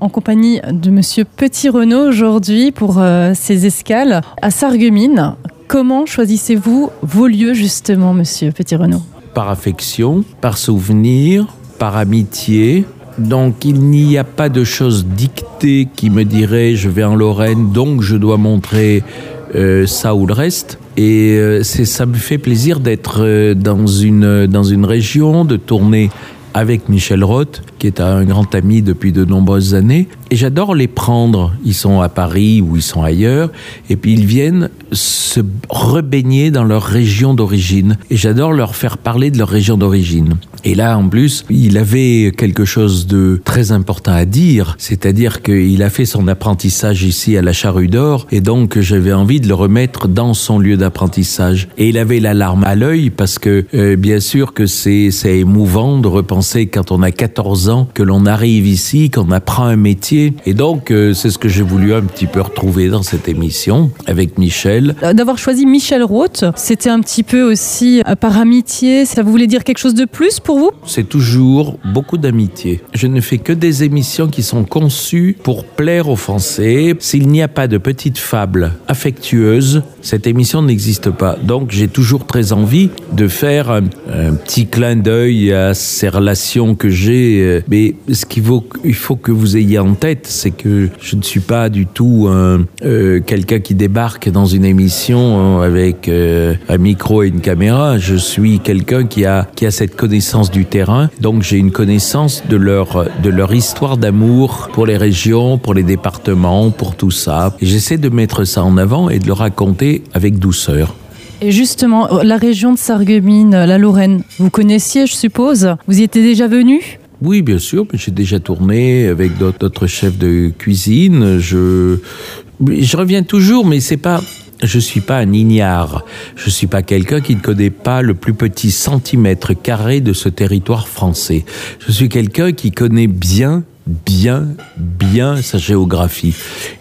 en compagnie de Monsieur Petit Renault aujourd'hui pour euh, ces escales à Sarreguemines. Comment choisissez-vous vos lieux justement, Monsieur Petit Renault Par affection, par souvenir, par amitié. Donc il n'y a pas de choses dictées qui me diraient je vais en Lorraine, donc je dois montrer euh, ça ou le reste. Et euh, ça me fait plaisir d'être euh, dans une dans une région, de tourner avec Michel Roth, qui est un grand ami depuis de nombreuses années. Et j'adore les prendre. Ils sont à Paris ou ils sont ailleurs. Et puis ils viennent se rebaigner dans leur région d'origine. Et j'adore leur faire parler de leur région d'origine. Et là, en plus, il avait quelque chose de très important à dire, c'est-à-dire qu'il a fait son apprentissage ici à la Charrue d'Or, et donc j'avais envie de le remettre dans son lieu d'apprentissage. Et il avait la larme à l'œil parce que, euh, bien sûr, que c'est c'est émouvant de repenser quand on a 14 ans que l'on arrive ici, qu'on apprend un métier. Et donc, euh, c'est ce que j'ai voulu un petit peu retrouver dans cette émission avec Michel. D'avoir choisi Michel Roth, c'était un petit peu aussi euh, par amitié. Ça voulait dire quelque chose de plus pour vous? C'est toujours beaucoup d'amitié. Je ne fais que des émissions qui sont conçues pour plaire aux Français. S'il n'y a pas de petites fables affectueuses, cette émission n'existe pas. Donc j'ai toujours très envie de faire un, un petit clin d'œil à ces relations que j'ai. euh, Mais ce qu'il faut, il faut que vous ayez en tête, c'est que je ne suis pas du tout euh, quelqu'un qui débarque dans une émission avec euh, un micro et une caméra. Je suis quelqu'un qui a, qui a cette connaissance du terrain. Donc j'ai une connaissance de leur, de leur histoire d'amour pour les régions, pour les départements, pour tout ça. J'essaie de mettre ça en avant et de le raconter avec douceur. Et justement, la région de Sarreguemines, la Lorraine, vous connaissiez, je suppose? Vous y étiez déjà venu? Oui, bien sûr, mais j'ai déjà tourné avec d'autres chefs de cuisine. Je, je reviens toujours, mais c'est pas. Je suis pas un ignare. Je suis pas quelqu'un qui ne connaît pas le plus petit centimètre carré de ce territoire français. Je suis quelqu'un qui connaît bien bien, bien sa géographie.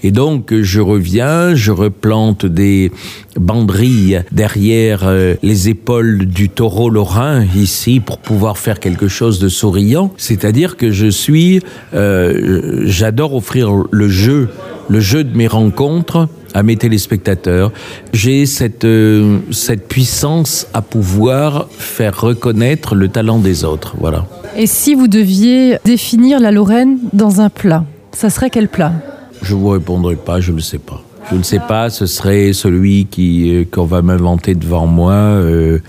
Et donc, je reviens, je replante des banderilles derrière euh, les épaules du taureau lorrain ici pour pouvoir faire quelque chose de souriant. C'est-à-dire que je suis, euh, j'adore offrir le jeu, le jeu de mes rencontres à mes téléspectateurs. J'ai cette, euh, cette puissance à pouvoir faire reconnaître le talent des autres. Voilà. Et si vous deviez définir la Lorraine dans un plat, ça serait quel plat? Je vous répondrai pas, je ne sais pas. Je ne sais pas, ce serait celui qui euh, qu'on va m'inventer devant moi, euh,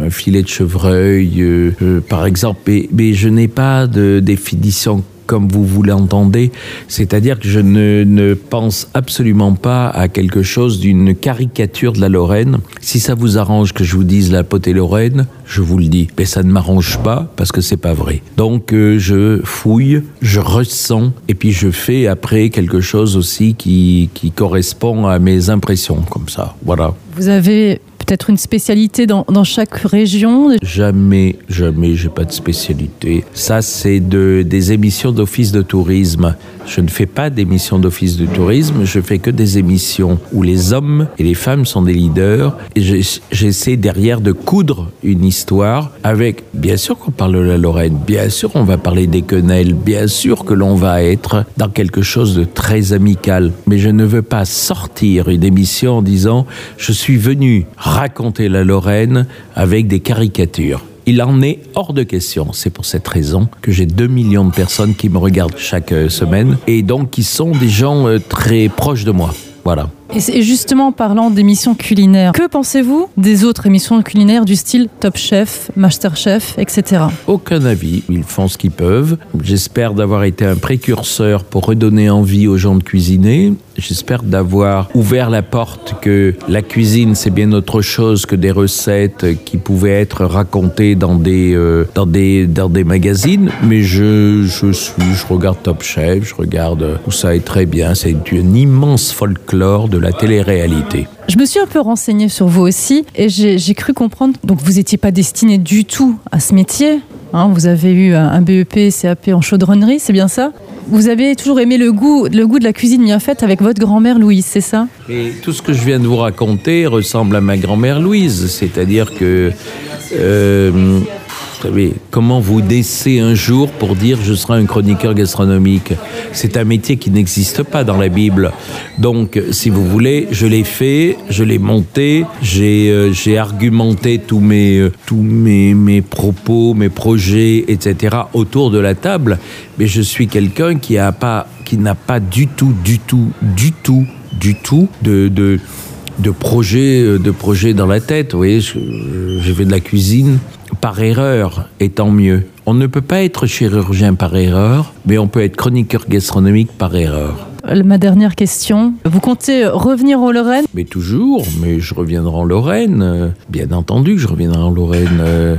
un filet de chevreuil, euh, par exemple. Mais, mais je n'ai pas de définition comme vous vous l'entendez, c'est-à-dire que je ne, ne pense absolument pas à quelque chose d'une caricature de la Lorraine. Si ça vous arrange que je vous dise la potée Lorraine, je vous le dis. Mais ça ne m'arrange pas parce que c'est pas vrai. Donc euh, je fouille, je ressens et puis je fais après quelque chose aussi qui, qui correspond à mes impressions comme ça. Voilà. Vous avez peut-être une spécialité dans, chaque région Jamais, jamais, j'ai pas de spécialité. Ça, c'est de, des émissions d'office de tourisme. Je ne fais pas d'émissions d'office de tourisme, je fais que des émissions où les hommes et les femmes sont des leaders et j'essaie derrière de coudre une histoire avec, bien sûr qu'on parle de la Lorraine, bien sûr on va parler des quenelles, bien sûr que l'on va être dans quelque chose de très amical, mais je ne veux pas sortir une émission en disant je suis venu raconter la Lorraine avec des caricatures. Il en est hors de question. C'est pour cette raison que j'ai 2 millions de personnes qui me regardent chaque euh, semaine et donc qui sont des gens euh, très proches de moi. Voilà. Et justement, en parlant d'émissions culinaires, que pensez-vous des autres émissions culinaires du style Top Chef, Master Chef, etc. Aucun avis. Ils font ce qu'ils peuvent. J'espère d'avoir été un précurseur pour redonner envie aux gens de cuisiner. J'espère d'avoir ouvert la porte que la cuisine, c'est bien autre chose que des recettes qui pouvaient être racontées dans des, euh, dans des, dans des magazines. Mais je, je suis, je regarde Top Chef, je regarde où ça est très bien. C'est un immense folklore de la télé-réalité. Je me suis un peu renseignée sur vous aussi et j'ai cru comprendre, donc vous n'étiez pas destiné du tout à ce métier. hein, vous avez eu un BEP, CAP en chaudronnerie, c'est bien ça? Vous avez toujours aimé le goût, le goût de la cuisine bien faite avec votre grand-mère Louise, c'est ça? Tout ce que je viens de vous raconter ressemble à ma grand-mère Louise, c'est-à-dire que euh, savez, comment vous naissez un jour pour dire je serai un chroniqueur gastronomique? C'est un métier qui n'existe pas dans la Bible. Donc, si vous voulez, je l'ai fait, je l'ai monté, j'ai euh, argumenté tous mes euh, tous mes, mes propos, mes projets, etc. autour de la table. Mais je suis quelqu'un qui a pas qui n'a pas du tout, du tout, du tout, du tout de, de de projets euh, de projets dans la tête. Vous voyez, j'ai fait de la cuisine par erreur, et tant mieux. On ne peut pas être chirurgien par erreur, mais on peut être chroniqueur gastronomique par erreur. Euh, Ma dernière question. Vous comptez revenir en Lorraine? Mais toujours, mais je reviendrai en Lorraine. euh, Bien entendu je reviendrai en Lorraine euh,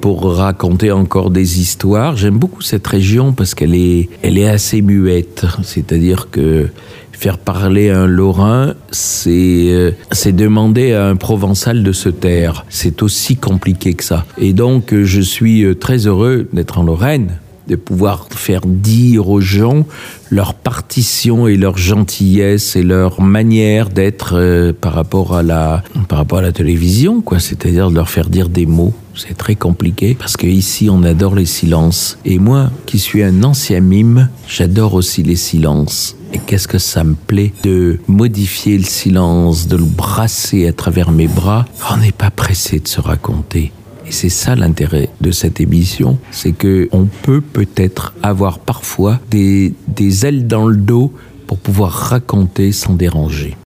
pour raconter encore des histoires. J'aime beaucoup cette région parce qu'elle est, elle est assez muette. C'est-à-dire que faire parler un Lorrain, c'est demander à un Provençal de se taire. C'est aussi compliqué que ça. Et donc, je suis très heureux d'être en Lorraine de pouvoir faire dire aux gens leur partition et leur gentillesse et leur manière d'être euh, par rapport à la par rapport à la télévision quoi. C'est-à-dire de leur faire dire des mots. C'est très compliqué parce que ici on adore les silences. Et moi qui suis un ancien mime j'adore aussi les silences. Et qu'est-ce que ça me plaît de modifier le silence de le brasser à travers mes bras? On n'est pas pressé de se raconter et c'est ça l'intérêt de cette émission, c'est que on peut peut-être avoir parfois des, des ailes dans le dos pour pouvoir raconter sans déranger.